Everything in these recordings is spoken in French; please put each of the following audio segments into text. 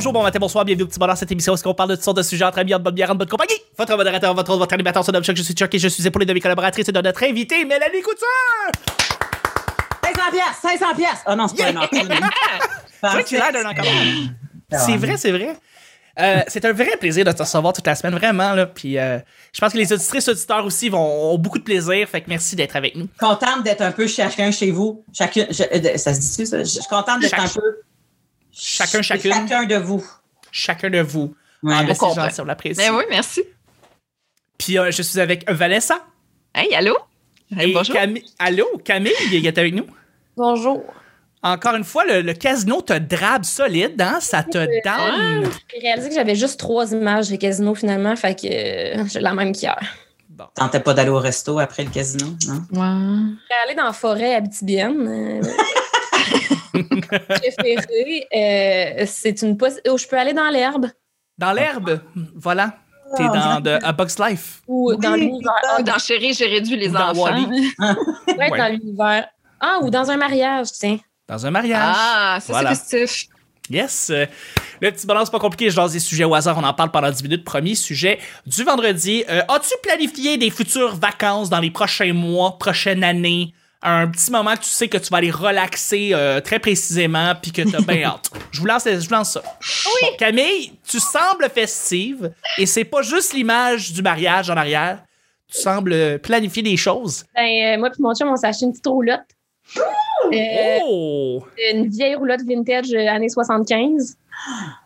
Bonjour, bon matin, bonsoir, bienvenue au petit bonheur cette émission où on parle de toutes sortes de sujets entre amis, en bonne bière, en bonne compagnie. Votre modérateur, votre votre animateur, son nom Chuck, je suis Chuck et je suis épaulé de mes collaboratrices et de notre invité, Mélanie Couture! 500 pièces, 500 pièces. Oh non, c'est pas un an. C'est vrai que d'un. C'est vrai, c'est vrai. Euh, c'est un vrai plaisir de te recevoir toute la semaine, vraiment. Là. Puis, euh, je pense que les auditrices auditeurs aussi vont, ont beaucoup de plaisir. Fait que merci d'être avec nous. Contente d'être un peu chacun chez vous. Chacune, je- euh, ça se dit-tu, ça? Je suis contente d'être un peu Chacun, chacune. chacun de vous. Chacun de vous. Ouais. Ah, gentil, on l'apprécie. Ben oui, merci. Puis, euh, je suis avec Vanessa. Hey, allô? Hey, bonjour. Camille. Allô, Camille, il est avec nous. Bonjour. Encore une fois, le, le casino te drabe solide, hein? Ça te down. J'ai réalisé que j'avais juste trois images des casinos finalement, fait que euh, j'ai la même qu'hier. Bon. Tentais pas d'aller au resto après le casino, non? Ouais. Je suis allée dans la forêt abitibienne. Euh, préférée, euh, c'est une possi- oh, je peux aller dans l'herbe Dans l'herbe, voilà. T'es Oh, dans de, A Bug's Life. ou dans Oui, l'univers. Ah, Dans Chérie, j'ai réduit les dans enfants. Ouais. dans l'univers. Ah, ou dans un mariage, tiens. Dans un mariage. Ah, ça Voilà. c'est positif. Yes. Le petit bonheur, c'est pas compliqué. Je lance des sujets au hasard. On en parle pendant 10 minutes. Premier sujet du vendredi. Euh, As-tu planifié des futures vacances dans les prochains mois, prochaine année? Un petit moment que tu sais que tu vas aller relaxer euh, très précisément puis que t'as bien hâte. Je vous lance, je vous lance ça. Bon, Camille, tu sembles festive et c'est pas juste l'image du mariage en arrière. Tu sembles planifier des choses. Ben, euh, moi puis mon chum, on s'est acheté une petite roulotte. Euh, Oh! une vieille roulotte vintage années 75.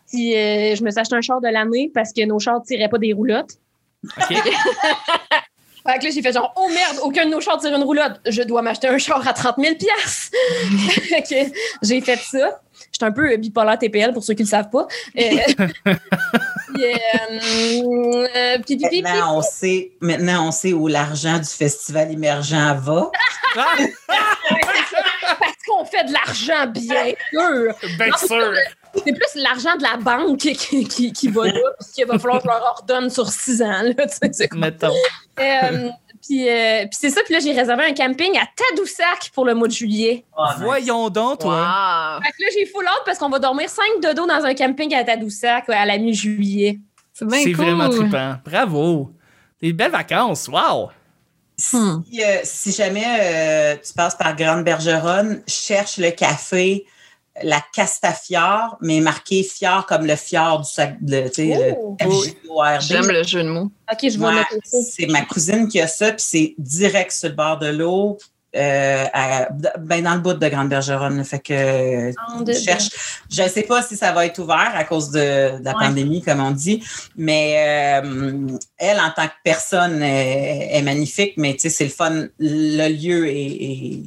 Puis je me suis acheté un char de l'année parce que nos chars tiraient pas des roulottes. OK. Fait que là, j'ai fait genre, oh merde, aucun de nos chars tire une roulotte. Je dois m'acheter un char à 30 000 piastres. Fait que j'ai fait ça. J'étais un peu bipolaire TPL pour ceux qui le savent pas. Euh, euh, euh, Maintenant, on sait, maintenant, on sait où l'argent du festival émergent va. Parce qu'on fait de l'argent, bien sûr. bien sûr. C'est plus l'argent de la banque qui, qui, qui va là, puis qu'il va falloir que je leur ordonne sur six ans. Là, tu sais, c'est comme- Mettons. Euh, puis, euh, puis c'est ça, puis là, j'ai réservé un camping à Tadoussac pour le mois de juillet. Oh, nice. Voyons donc, toi. Wow. Fait que là, j'ai full hâte parce qu'on va dormir cinq dodos dans un camping à Tadoussac ouais, à la mi-juillet. C'est bien C'est cool. vraiment trippant. Bravo. Des belles vacances. Wow. Si, Hmm. euh, si jamais euh, tu passes par Grande Bergeronne, cherche le café La Castafiore, mais marqué Fior comme le Fior du sac, sais, Oh. J'aime le jeu de mots. OK, je Ouais, ça. c'est ma cousine qui a ça, puis c'est direct sur le bord de l'eau, euh, à- ben dans le bout de Grande Bergeronne. Fait que je cherche. Je ne sais pas si ça va être ouvert à cause de, de la Ouais. pandémie, comme on dit, mais euh, elle, en tant que personne, est, est magnifique, mais tu sais, c'est le fun. Le lieu est, est-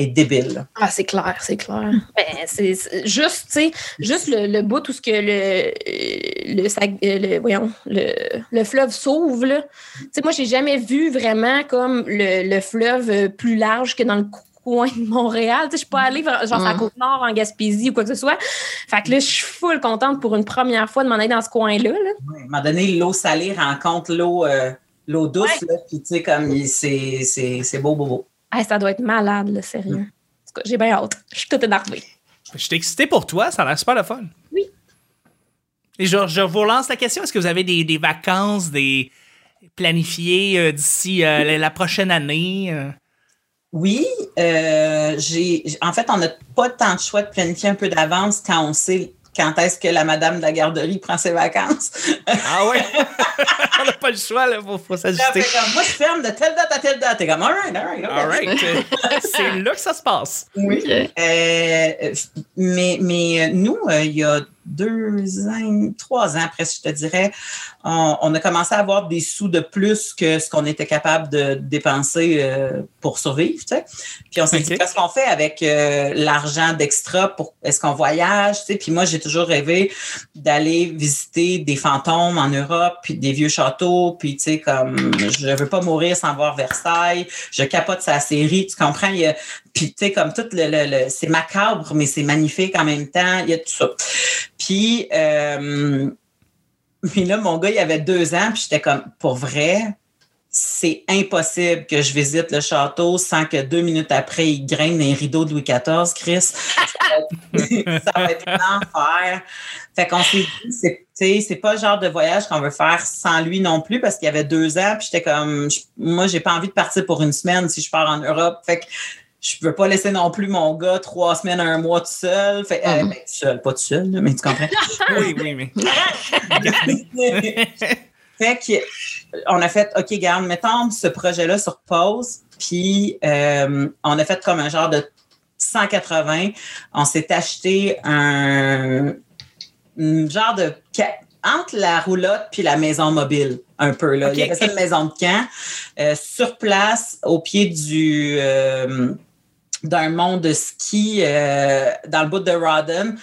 est débile. là. Ah, c'est clair, c'est clair. Ben, c'est juste, tu sais, juste le, le bout où ce que le, le, sac- euh, le, voyons, le, le fleuve s'ouvre, là. Tu sais, moi, j'ai jamais vu vraiment comme le, le fleuve plus large que dans le coin de Montréal. Tu sais, je suis pas allée vers- genre à Mm. Côte-Nord, en Gaspésie ou quoi que ce soit. Fait que là, je suis full contente pour une première fois de m'en aller dans ce coin-là, là. Ouais, À un moment donné, l'eau salée rencontre l'eau euh, l'eau douce, Ouais. là, puis tu sais, comme il- c'est c'est- c'est beau, beau, beau. Ah, ça doit être malade, là, sérieux. En tout cas, j'ai bien hâte. Je suis toute énervée. Je suis excité pour toi, ça a l'air super le fun. Oui. Et je, je vous lance la question, est-ce que vous avez des, des vacances des planifiées euh, d'ici euh, la, la prochaine année? euh? Oui, euh, j'ai. En fait, on n'a pas tant de choix de planifier un peu d'avance quand on sait quand est-ce que la madame de la garderie prend ses vacances? Ah ouais? On n'a pas le choix, là, faut, faut s'ajuster. moi, je ferme de telle date à telle date. T'es comme, all right, all right. okay. All right. Euh, C'est là que ça se passe. Oui. Euh, mais, mais euh, nous, euh, il y a deux ans, trois ans presque, je te dirais, on, on a commencé à avoir des sous de plus que ce qu'on était capable de dépenser euh, pour survivre. Tu sais. Puis on s'est dit, qu'est-ce qu'on fait avec euh, l'argent d'extra? pour Est-ce qu'on voyage? Tu sais? Puis moi, j'ai toujours rêvé d'aller visiter des fantômes en Europe, puis des vieux châteaux, puis tu sais, comme je veux pas mourir sans voir Versailles, je capote sa série, tu comprends? Il y a- puis, tu sais, comme tout le, le- le- c'est macabre, mais c'est magnifique en même temps. Il y a tout ça. Puis, euh, là, mon gars, il avait deux ans, puis j'étais comme, pour vrai, c'est impossible que je visite le château sans que deux minutes après, il graine les rideaux de Louis XIV, Chris. Ça va être, être l'enfer. Fait qu'on s'est dit, c'est, pas le genre de voyage qu'on veut faire sans lui non plus parce qu'il y avait deux ans, puis j'étais comme, moi, j'ai pas envie de partir pour une semaine si je pars en Europe. Fait que je veux pas laisser non plus mon gars trois semaines, un mois tout seul. Fait, euh, Mhm. ben, tout seul, pas tout seul, mais tu comprends. Oui, oui, mais. fait que, on a fait, OK, garde, mettons ce projet-là sur pause. Puis, euh, on a fait comme un genre de 180. On s'est acheté un, un genre de. Entre la roulotte puis la maison mobile, un peu. Là. Il y avait ça OK. une maison de camp. euh, sur place, au pied du. euh, d'un mont de ski euh, dans le bout de Rawdon,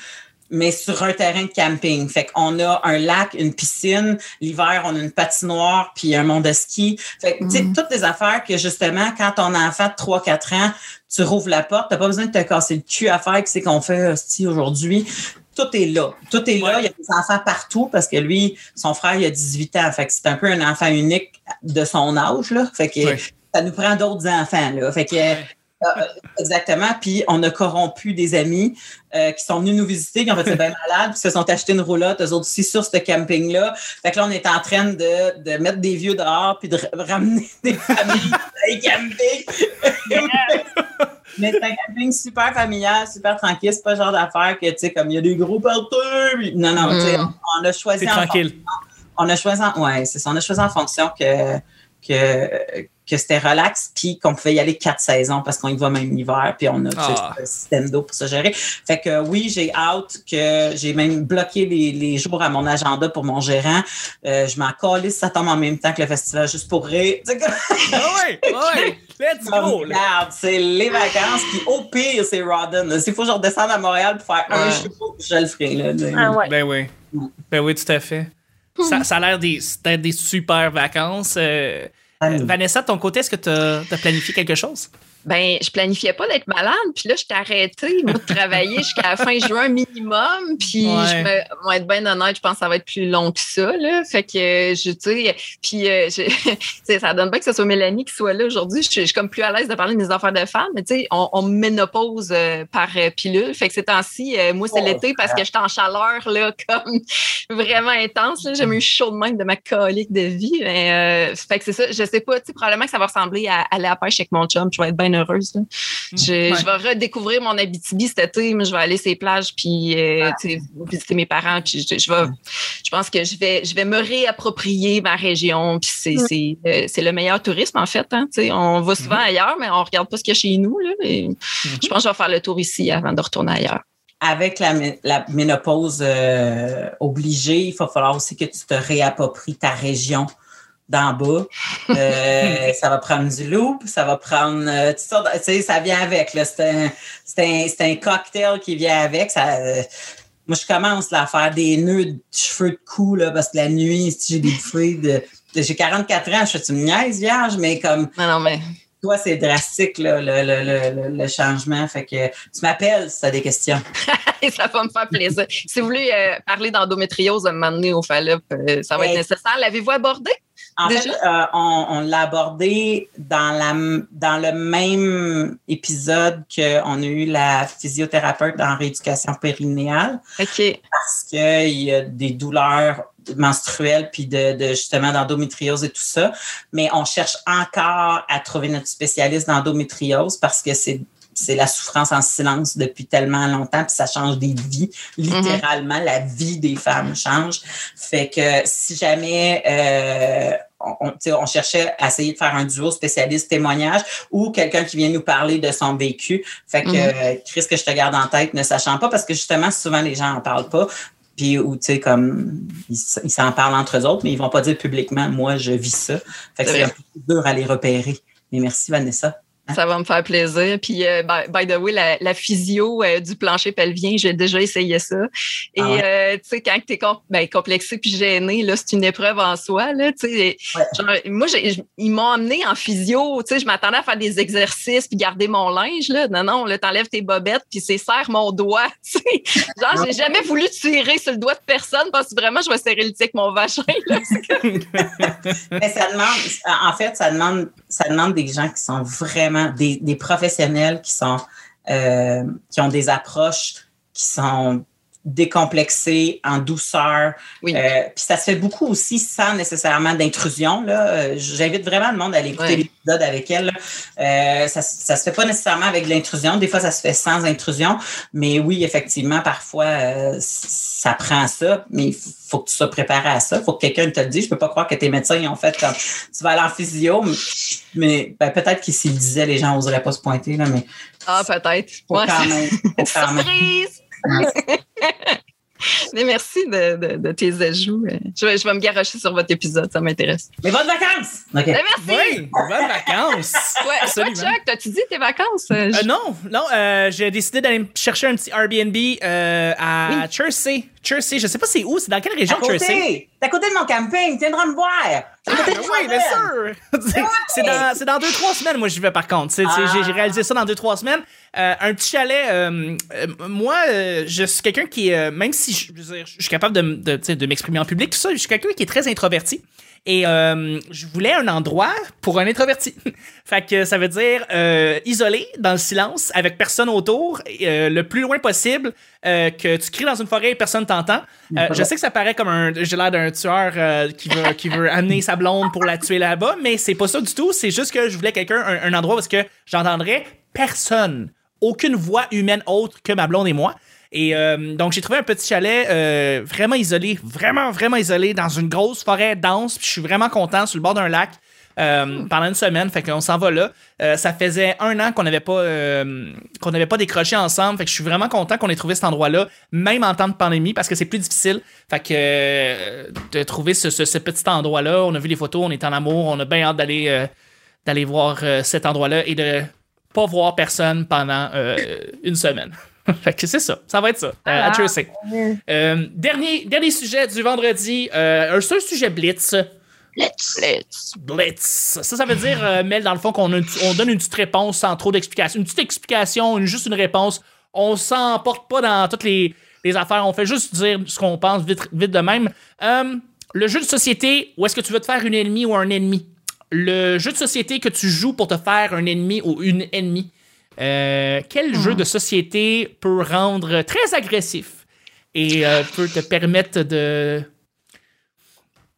mais sur un terrain de camping. Fait qu'on a un lac, une piscine. L'hiver, on a une patinoire, puis un mont de ski. Fait que, tu sais, Mhm. toutes des affaires que, justement, quand ton enfant de 3-4 ans, tu rouvres la porte, t'as pas besoin de te casser le cul à faire, qu'est-ce qu'on fait, hostie, aujourd'hui? Tout est là. Tout est là. Il y a des enfants partout parce que lui, son frère, il a 18 ans. Fait que c'est un peu un enfant unique de son âge, là. Fait que Ouais. ça nous prend d'autres enfants, là. Fait que, exactement. Puis on a corrompu des amis euh, qui sont venus nous visiter, qui ont fait c'est bien malade, puis se sont achetés une roulotte, eux autres aussi, sur ce camping-là. Fait que là, on est en train de, de mettre des vieux dehors, puis de ramener des familles dans les campings. Mais c'est un camping super familial, super tranquille. C'est pas le genre d'affaire que, tu sais, comme il y a des gros partout. Non, non, tu sais, Mm. on, on a choisi C'est en tranquille. on a choisi en, ouais, c'est ça, on a choisi en fonction que, que, que c'était relax, puis qu'on pouvait y aller quatre saisons parce qu'on y va même l'hiver, puis on a tu sais, Ah. un système d'eau pour se gérer. Fait que oui, j'ai hâte que j'ai même bloqué les, les jours à mon agenda pour mon gérant. Euh, je m'en calisse, ça tombe en même temps que le festival juste pour rire. Tu sais, comme- ouais, ouais. Let's comme, go. c'est les vacances, puis au pire, c'est Rodden. S'il faut que je redescende à Montréal pour faire un show, je le ferai. Là, Ah ouais. Ben oui. Ben oui, tout à fait. Ça, ça a l'air des- d'être des super vacances. Euh, euh, Vanessa, de ton côté, est-ce que tu as, planifié quelque chose? Ben, je planifiais pas d'être malade, puis là, je t'ai arrêté, moi, de travailler jusqu'à la fin juin minimum, puis Ouais. je me, moi, être bien honnête, je pense que ça va être plus long que ça, là. Fait que, je, tu sais, puis euh, je- tu sais, ça donne pas que ce soit Mélanie qui soit là aujourd'hui. Je, suis- je suis comme plus à l'aise de parler de mes affaires de femme, mais tu sais, on, on me ménopause euh, par euh, pilule. Fait que ces temps-ci, euh, moi, c'est Oh, l'été parce que j'étais en chaleur, là, comme vraiment intense, là. J'ai eu chaud de même de ma colique de vie. Mais, euh, fait que c'est ça, je sais pas, tu sais, probablement que ça va ressembler à aller à la pêche avec mon chum, je vais être bien heureuse, là. Je, Ouais. je vais redécouvrir mon Abitibi cet été, mais je vais aller les plages puis euh, visiter mes parents. Puis je, je vais, je pense que je vais, je vais me réapproprier ma région. Puis c'est, c'est, euh, c'est le meilleur tourisme en fait. Hein, on va souvent ailleurs, mais on regarde pas ce qu'il y a chez nous. Là, et Je pense que je vais faire le tour ici avant de retourner ailleurs. avec la ménopause euh, obligée, il va falloir aussi que tu te réappropries ta région d'en bas. Euh, ça va prendre du loup, ça va prendre euh, toutes sortes de- tu sais, ça vient avec. C'est un, un, un cocktail qui vient avec. Ça, euh, moi, je commence là, à faire des nœuds de cheveux de cou là, parce que la nuit, si j'ai des bouffées de. J'ai 44 ans, je fais une niaise vierge, mais comme Non, non, mais toi, c'est drastique là, le, le, le, le- changement. Fait que tu m'appelles si tu as des questions. ça va me faire plaisir. si vous voulez parler d'endométriose à un moment donné au Fallop, ça va être nécessaire. L'avez-vous abordé? En Déjà? fait, euh, on, on l'a abordé dans, la, dans le même épisode qu'on a eu la physiothérapeute en rééducation périnéale OK. parce qu'il y a des douleurs menstruelles puis de, de justement d'endométriose et tout ça. Mais on cherche encore à trouver notre spécialiste d'endométriose parce que c'est c'est la souffrance en silence depuis tellement longtemps, puis ça change des vies. Littéralement, la vie des femmes change. Fait que si jamais euh, on, cherchait à essayer de faire un duo spécialiste témoignage ou quelqu'un qui vient nous parler de son vécu. Fait que Mhm. euh, Chris, que je te garde en tête, ne sachant pas, parce que justement, souvent les gens en parlent pas. Puis, ou tu sais, comme, ils s'en parlent entre eux autres, mais ils vont pas dire publiquement, moi, je vis ça. Fait que C'est c'est un peu plus dur à les repérer. Mais merci, Vanessa. Ça va me faire plaisir. Puis, euh, by, by, the way, la, la physio euh, du plancher pelvien, j'ai déjà essayé ça. Et, Ah ouais. euh, tu sais, quand tu es ben, complexé puis gêné, là, c'est une épreuve en soi. Là. Ouais. Genre, moi, ils m'ont emmené en physio. Tu sais, je m'attendais à faire des exercices puis garder mon linge. Là. Non, non, là, t'enlèves tes bobettes puis c'est serre mon doigt. tu sais. Genre, j'ai jamais voulu tirer sur le doigt de personne parce que vraiment, je vais serrer le tic mon vagin. Là. Mais ça demande, en fait, ça demande, ça demande des gens qui sont vraiment des, professionnels qui sont euh, qui ont des approches qui sont décomplexées, en douceur. Oui. Euh, puis ça se fait beaucoup aussi sans nécessairement d'intrusion. Euh, J'invite vraiment le monde à aller écouter l'épisode avec elle. Euh, ça, ça se fait pas nécessairement avec de l'intrusion. Des fois, ça se fait sans intrusion. Mais oui, effectivement, parfois, euh, ça prend ça. Mais il faut que tu sois préparé à ça. Il faut que quelqu'un te le dise. Je peux pas croire que tes médecins ils ont fait comme tu vas aller en physio. Mais, ben, peut-être que s'ils le disaient, les gens n'oseraient pas se pointer. Là, mais Ah, peut-être. faut Ouais, quand même. Faut quand même. Surprise! Mais merci de, de, de tes ajouts. Je vais, je vais me garocher sur votre épisode, ça m'intéresse. Mais bonnes vacances! Mais merci! Oui, bonnes vacances. Ouais, toi. Chuck, t'as-tu dit tes vacances? Euh, Euh, je- non, non, euh, j'ai décidé d'aller me chercher un petit Airbnb euh, à Jersey. Jersey, je sais pas c'est où, c'est dans quelle À région côté, t'es à côté de mon camping, tu viendras me voir. Ah, ben oui, bien sûr! C'est- dans, c'est dans deux, trois semaines, moi, j'y vais par contre. C'est- c'est- J'ai j'ai réalisé ça dans deux, trois semaines. Euh, un petit chalet, euh, euh, moi, je suis quelqu'un qui, même si je, je veux dire, je suis capable de, de, m'exprimer en public, tout ça, je suis quelqu'un qui est très introverti. Et euh, je voulais un endroit pour un introverti. fait que ça veut dire euh, isolé, dans le silence, avec personne autour, euh, le plus loin possible, que tu cries dans une forêt et personne t'entend. Je sais que ça paraît comme un. J'ai l'air d'un tueur qui, veut, qui veut amener sa blonde pour la tuer là-bas, mais c'est pas ça du tout. C'est juste que je voulais quelqu'un, un, un endroit parce que j'entendrais personne, aucune voix humaine autre que ma blonde et moi. Et euh, donc, j'ai trouvé un petit chalet euh, vraiment isolé, vraiment, vraiment isolé, dans une grosse forêt dense. Puis je suis vraiment content sur le bord d'un lac euh, pendant une semaine. Fait qu'on s'en va là. Ça faisait un an qu'on n'avait pas qu'on n'avait pas décroché ensemble. Fait que je suis vraiment content qu'on ait trouvé cet endroit-là, même en temps de pandémie, parce que c'est plus difficile. Fait que de trouver ce, ce- petit endroit-là, on a vu les photos, on est en amour, on a bien hâte d'aller d'aller voir cet endroit-là et de pas voir personne pendant euh, une semaine. fait que c'est ça, ça va être ça, euh, à Ah. Jersey. Euh, dernier, dernier sujet du vendredi, euh, un seul sujet blitz. Let's, let's. Blitz. Ça, ça veut dire, euh, Mel, dans le fond, qu'on on donne une petite réponse sans trop d'explication. Une petite explication, une- juste une réponse. On s'emporte pas dans toutes les, les affaires. On fait juste dire ce qu'on pense vite, vite de même. Euh, le jeu de société, où est-ce que tu veux te faire une ennemie ou un ennemi? Le jeu de société que tu joues pour te faire un ennemi ou une ennemie. Euh, quel jeu de société peut rendre très agressif et euh, peut te permettre de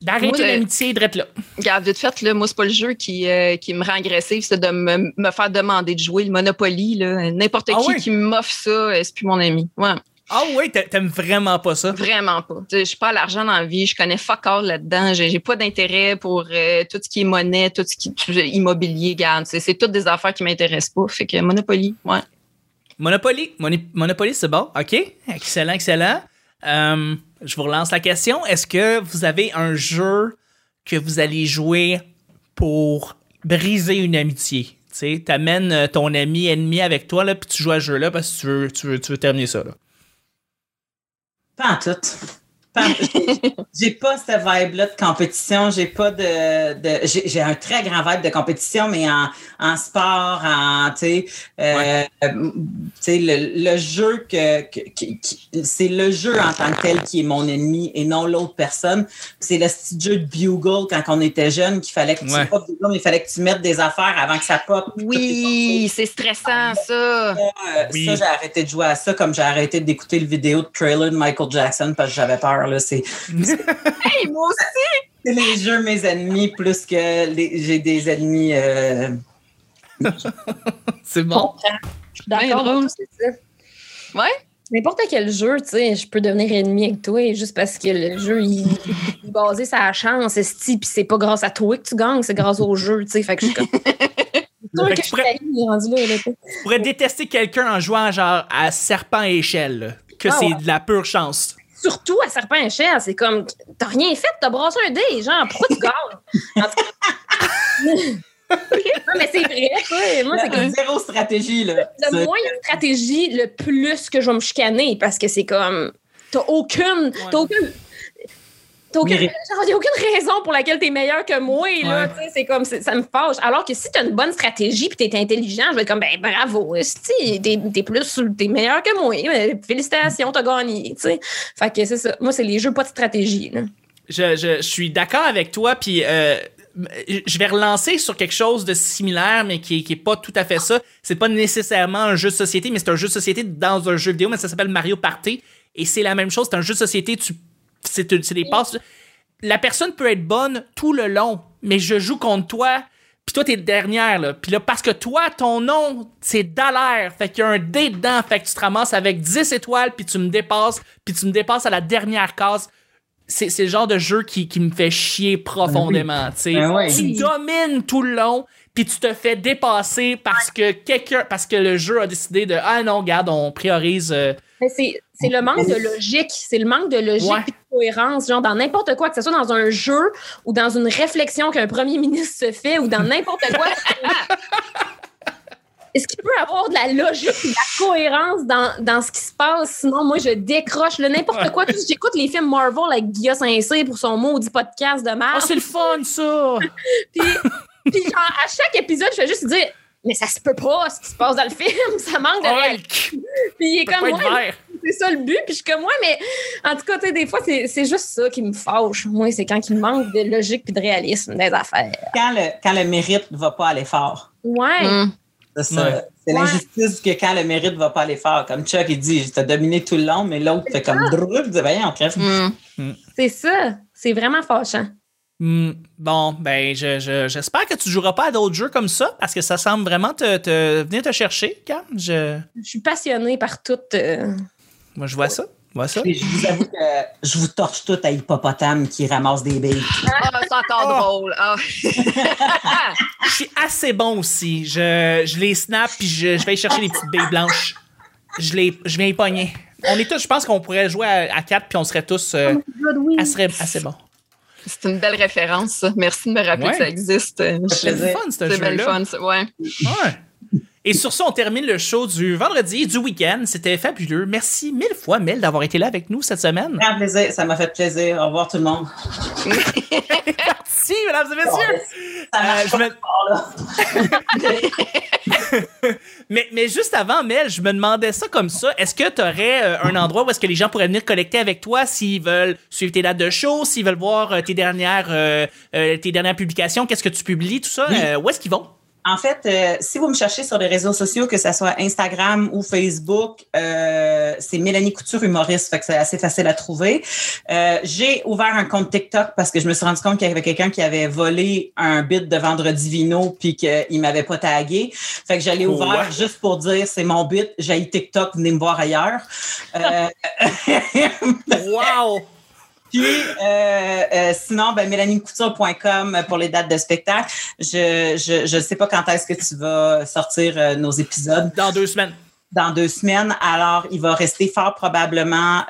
d'arrêter l'amitié drette là? Regarde, vite fait, là, moi, c'est pas le jeu qui, euh, qui me rend agressive, c'est de me, me faire demander de jouer le Monopoly. N'importe Ah qui ouais? qui m'offre ça, c'est plus mon ami. Ouais, Ah oui, t'a- t'aimes vraiment pas ça? vraiment pas. Je suis pas à l'argent dans la vie, je connais fuck all là-dedans. J'ai pas d'intérêt pour euh, tout ce qui est monnaie, tout ce qui est immobilier, garde. C'est toutes des affaires qui m'intéressent pas. Fait que Monopoly, ouais. Monopoly. Monopoly, c'est bon. OK. Excellent, excellent. Euh, je vous relance la question. Est-ce que vous avez un jeu que vous allez jouer pour briser une amitié? Tu sais, t'amènes euh, ton ami ennemi avec toi, là, puis tu joues à ce jeu-là parce que tu veux, tu veux, tu veux terminer ça, là. Pas J'ai pas cette vibe-là de compétition. J'ai pas de. de j'ai un très grand vibe de compétition, mais en, en sport, en. Tu sais, euh, le, le jeu que. que- c'est le jeu en tant que tel qui est mon ennemi et non l'autre personne. C'est le petit jeu de Bugle quand on était jeune qu'il fallait que tu. Ouais. Pas Bugle, mais il fallait que tu mettes des affaires avant que ça pop. Oui, c'est stressant, ça. Euh, Oui. Ça, j'ai arrêté de jouer à ça comme j'ai arrêté d'écouter le vidéo de trailer de Michael Jackson parce que j'avais peur. Là. C'est, Hey, moi aussi. c'est les jeux mes ennemis plus que les- j'ai des ennemis. euh, C'est bon. Je suis d'accord. drôle. c'est ça. Ouais. N'importe quel jeu, tu sais, je peux devenir ennemi avec toi juste parce que le jeu, il, il est basé sur la chance, esti, puis c'est pas grâce à toi que tu gagnes, c'est grâce au jeu, tu sais. Fait que je suis comme. C'est sûr Fait que que je pourrais- rendu là, là, pourrais détester quelqu'un en jouant genre à serpent et échelle, là, que Ah c'est ouais. de la pure chance. Surtout à Serpent Échelle, c'est comme, t'as rien fait, t'as brassé un dé, genre, pourquoi tu gagnes? En tout cas. Non, mais c'est vrai, quoi. sais, moi, c'est comme. Zéro stratégie, là. Le moins de stratégie, le plus que je vais me chicaner parce que c'est comme. T'as aucune. T'as aucune. T'as aucune, Mérite. genre, y a aucune raison pour laquelle t'es meilleur que moi, là. Ouais. tu C'est comme, ça me fâche. Alors que si t'as une bonne stratégie puis t'es intelligent, je vais être comme, ben bravo, esti, t'es, t'es plus, t'es meilleur que moi. Félicitations, t'as gagné, tu. Fait que c'est ça. Moi, c'est les jeux pas de stratégie, là. Je, je- je suis d'accord avec toi, puis euh, je vais relancer sur quelque chose de similaire, mais qui, qui est pas tout à fait ça. C'est pas nécessairement un jeu de société, mais c'est un jeu de société dans un jeu vidéo, mais ça s'appelle Mario Party. Et c'est la même chose, c'est un jeu de société, tu, c'est, c'est des passes. La personne peut être bonne tout le long, mais je joue contre toi, puis toi, t'es dernière, là. Puis là, parce que toi, ton nom, c'est Dallaire. Fait qu'il y a un dé dedans. Fait que tu te ramasses avec 10 étoiles, puis tu me dépasses, puis tu me dépasses à la dernière case. C'est, le genre de jeu qui, qui me fait chier profondément, tu sais. Ben oui. Tu domines tout le long, puis tu te fais dépasser parce que quelqu'un, parce que le jeu a décidé de, ah non, regarde, on priorise... euh, Mais c'est, c'est le manque de logique. C'est le manque de logique Ouais. et de cohérence, genre dans n'importe quoi, que ce soit dans un jeu ou dans une réflexion qu'un premier ministre se fait ou dans n'importe quoi. Est-ce qu'il peut avoir de la logique et de la cohérence dans, dans ce qui se passe? Sinon, moi, je décroche le n'importe quoi. J'écoute les films Marvel avec Guillaume Saint-Cyr pour son maudit podcast de Oh, merde. c'est le fun, ça! Puis, puis genre, à chaque épisode, je fais juste dire mais ça se peut pas ce qui se passe dans le film, ça manque de réalité. Hulk! Puis il est comme ouais, c'est ça le but. Puis je suis comme, ouais, mais en tout cas, tu sais, des fois, c'est c'est juste ça qui me fâche. Moi, c'est quand il manque de logique puis de réalisme des affaires. Quand le, quand le mérite ne va pas aller fort. Ouais. Hum. C'est ça. Ouais. C'est Ouais. l'injustice que quand le mérite ne va pas aller fort. Comme Chuck, il dit, t'as dominé tout le long, mais l'autre fait comme drrr, il dit, Voyons, crève. Hum. C'est ça. C'est vraiment fâchant. Hmm, bon, ben, je, je- j'espère que tu joueras pas à d'autres jeux comme ça parce que ça semble vraiment te, te venir te chercher, Cam. Je, Je suis passionnée par tout. euh, moi, je vois ça. Je vois ça. Et je vous avoue que je vous torche tout à hippopotame qui ramasse des billes. Ah, c'est encore Oh. drôle. Ah. Je suis assez bon aussi. Je, je les snap puis je, je vais aller chercher les petites billes blanches. Je, les, je viens y pogner. On est tous, je pense qu'on pourrait jouer à, à quatre puis on serait tous euh, assez, assez bons. C'est une belle référence, ça. Merci de me rappeler Ouais. que ça existe. C'est le fun, ce jeu-là. fun, ça. Ouais. Ouais. Et sur ça, on termine le show du vendredi, du week-end. C'était fabuleux. Merci mille fois, Mel, d'avoir été là avec nous cette semaine. Grand plaisir, ça m'a fait plaisir. Au revoir tout le monde. Merci, mesdames et messieurs. Ça Euh, je me- mais, mais juste avant, Mel, je me demandais ça comme ça. Est-ce que tu aurais un endroit où est-ce que les gens pourraient venir connecter avec toi s'ils veulent suivre tes dates de show, s'ils veulent voir euh, tes dernières, euh, euh, tes dernières publications, qu'est-ce que tu publies, tout ça? Oui. Euh, où est-ce qu'ils vont? En fait, euh, si vous me cherchez sur les réseaux sociaux, que ce soit Instagram ou Facebook, euh, c'est Mélanie Couture humoriste, fait que c'est assez facile à trouver. Euh, j'ai ouvert un compte TikTok parce que je me suis rendu compte qu'il y avait quelqu'un qui avait volé un bit de Vendredi Vino puis qu'il m'avait pas tagué. Fait que j'allais ouvert Ouais. juste pour dire c'est mon bit, j'ai TikTok, venez me voir ailleurs. Wow! Puis, euh, euh, sinon, ben, mélaniecouture.com pour les dates de spectacle. Je je je sais pas quand est-ce que tu vas sortir euh, nos épisodes Dans deux semaines. dans deux semaines. Alors, il va rester fort probablement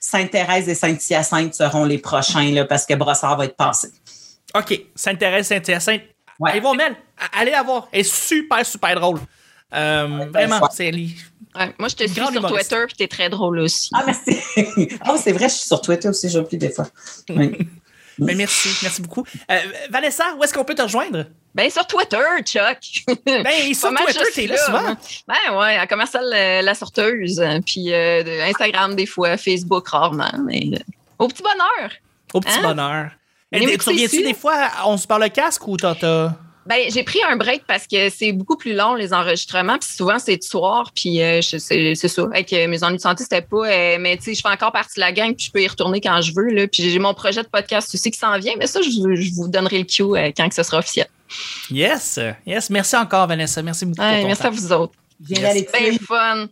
Sainte-Thérèse et Saint-Hyacinthe seront les prochains là, parce que Brossard va être passé. OK. Sainte-Thérèse, Saint-Hyacinthe. Ouais. Allez voir Mel. Allez la voir. Elle est super, super drôle. Vraiment, c'est Ouais. Moi, je te suis sur humoriste. Twitter, puis t'es très drôle aussi. Ah, merci. oh, c'est vrai, je suis sur Twitter aussi, j'oublie des fois. Oui. Mais merci, merci beaucoup. Euh, Vanessa, où est-ce qu'on peut te rejoindre? Ben, sur Twitter, Chuck. Ben, sur Twitter, t'es là souvent. moi. Ben, ouais, à commercial euh, La Sorteuse. euh, Puis euh, Instagram, des fois, Facebook, rarement. Mais euh, au petit bonheur. Au petit Hein? bonheur. Eh, Venez tu reviens-tu des fois, on se parle le casque ou t'as? Ben, j'ai pris un break parce que c'est beaucoup plus long, les enregistrements. Puis souvent, c'est du soir. Puis euh, c'est ça. Avec euh, mes ennuis de santé, c'était pas. euh, mais tu sais, je fais encore partie de la gang. Puis je peux y retourner quand je veux. Là. Puis j'ai mon projet de podcast aussi qui s'en vient. Mais ça, je, je vous donnerai le cue euh, quand que ce sera officiel. Yes, yes. Merci encore, Vanessa. Merci beaucoup. Ouais, pour ton merci temps. à vous autres. Viens Yes. bien fun.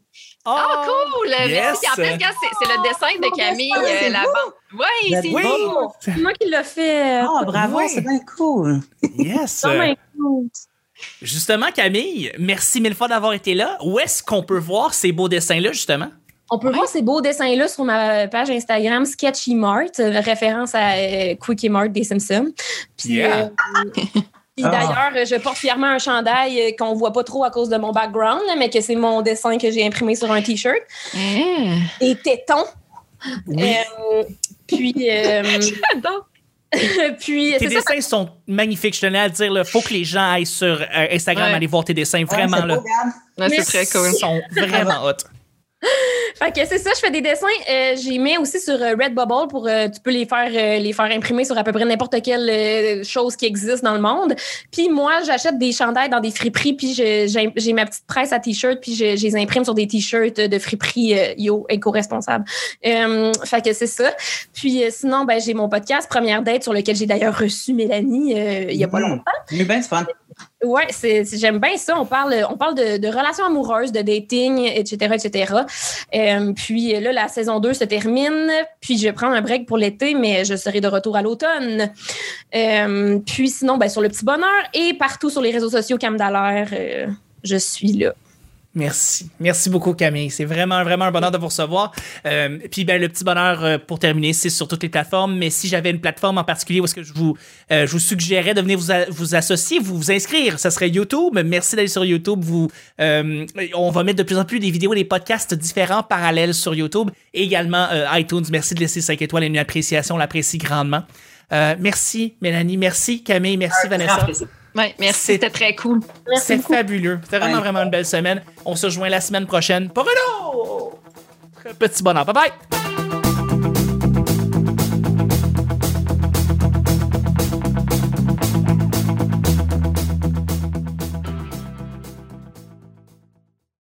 Oh, Ah, cool! yes. Merci. En plus, regarde, c'est c'est le dessin de Camille, euh, c'est la beau. bande. Oui, c'est Oui. beau. C'est moi qui l'ai fait. Ah, bravo, Oui. c'est bien cool. Yes. Oh my God. Justement, Camille, merci mille fois d'avoir été là. Où est-ce qu'on peut voir ces beaux dessins-là, justement? On peut voir ces beaux dessins-là sur ma page Instagram Sketchy Mart, euh, référence à euh, Quickie Mart des Simpsons. Puis, Yeah. euh, Puis Ah. d'ailleurs, je porte fièrement un chandail euh, qu'on voit pas trop à cause de mon background, mais que c'est mon dessin que j'ai imprimé sur un t-shirt. Et tétons. Oui. Euh, puis, euh, J'adore. puis Tes ça. dessins sont magnifiques, je tenais à le dire. Il faut que les gens aillent sur euh, Instagram Ouais. aller voir tes dessins. Vraiment, Ouais, là. Ouais, c'est très cool. Ils sont vraiment hot. Fait que c'est ça, je fais des dessins. Euh, j'ai mis aussi sur euh, Redbubble pour euh, tu peux les faire euh, les faire imprimer sur à peu près n'importe quelle euh, chose qui existe dans le monde. Puis moi, j'achète des chandails dans des friperies, puis j'ai ma petite presse à t-shirt, puis je, je les imprime sur des t-shirts de friperie euh, yo éco-responsable. Euh, fait que c'est ça. Puis euh, sinon, ben j'ai mon podcast Première date sur lequel j'ai d'ailleurs reçu Mélanie euh, il y a pas Mhm. longtemps. Mais ben, c'est fun. Ouais, c'est, j'aime bien ça. On parle, on parle de, relations amoureuses, de dating, etc., etc. Euh, puis là, la saison 2 se termine. Puis je vais prendre un break pour l'été, mais je serai de retour à l'automne. Euh, puis sinon, ben, sur le petit bonheur et partout sur les réseaux sociaux Cam Dallaire, euh, je suis là. Merci. Merci beaucoup, Camille. C'est vraiment, vraiment un bonheur de vous recevoir. Euh, puis, ben, le petit bonheur, euh, pour terminer, c'est sur toutes les plateformes. Mais si j'avais une plateforme en particulier où est-ce que je vous, euh, je vous suggérais de venir vous, associer, vous vous inscrire, ça serait YouTube. Merci d'aller sur YouTube. Vous, on va mettre de plus en plus des vidéos, des podcasts différents parallèles sur YouTube. Et également iTunes. Merci de laisser 5 étoiles et une appréciation. On l'apprécie grandement. Merci, Mélanie. Merci, Camille. Merci, Vanessa. Ouais, merci, C'est- c'était très cool. C'est fabuleux. C'était vraiment, Ouais. vraiment une belle semaine. On se rejoint la semaine prochaine pour un autre petit bonheur. Bye bye!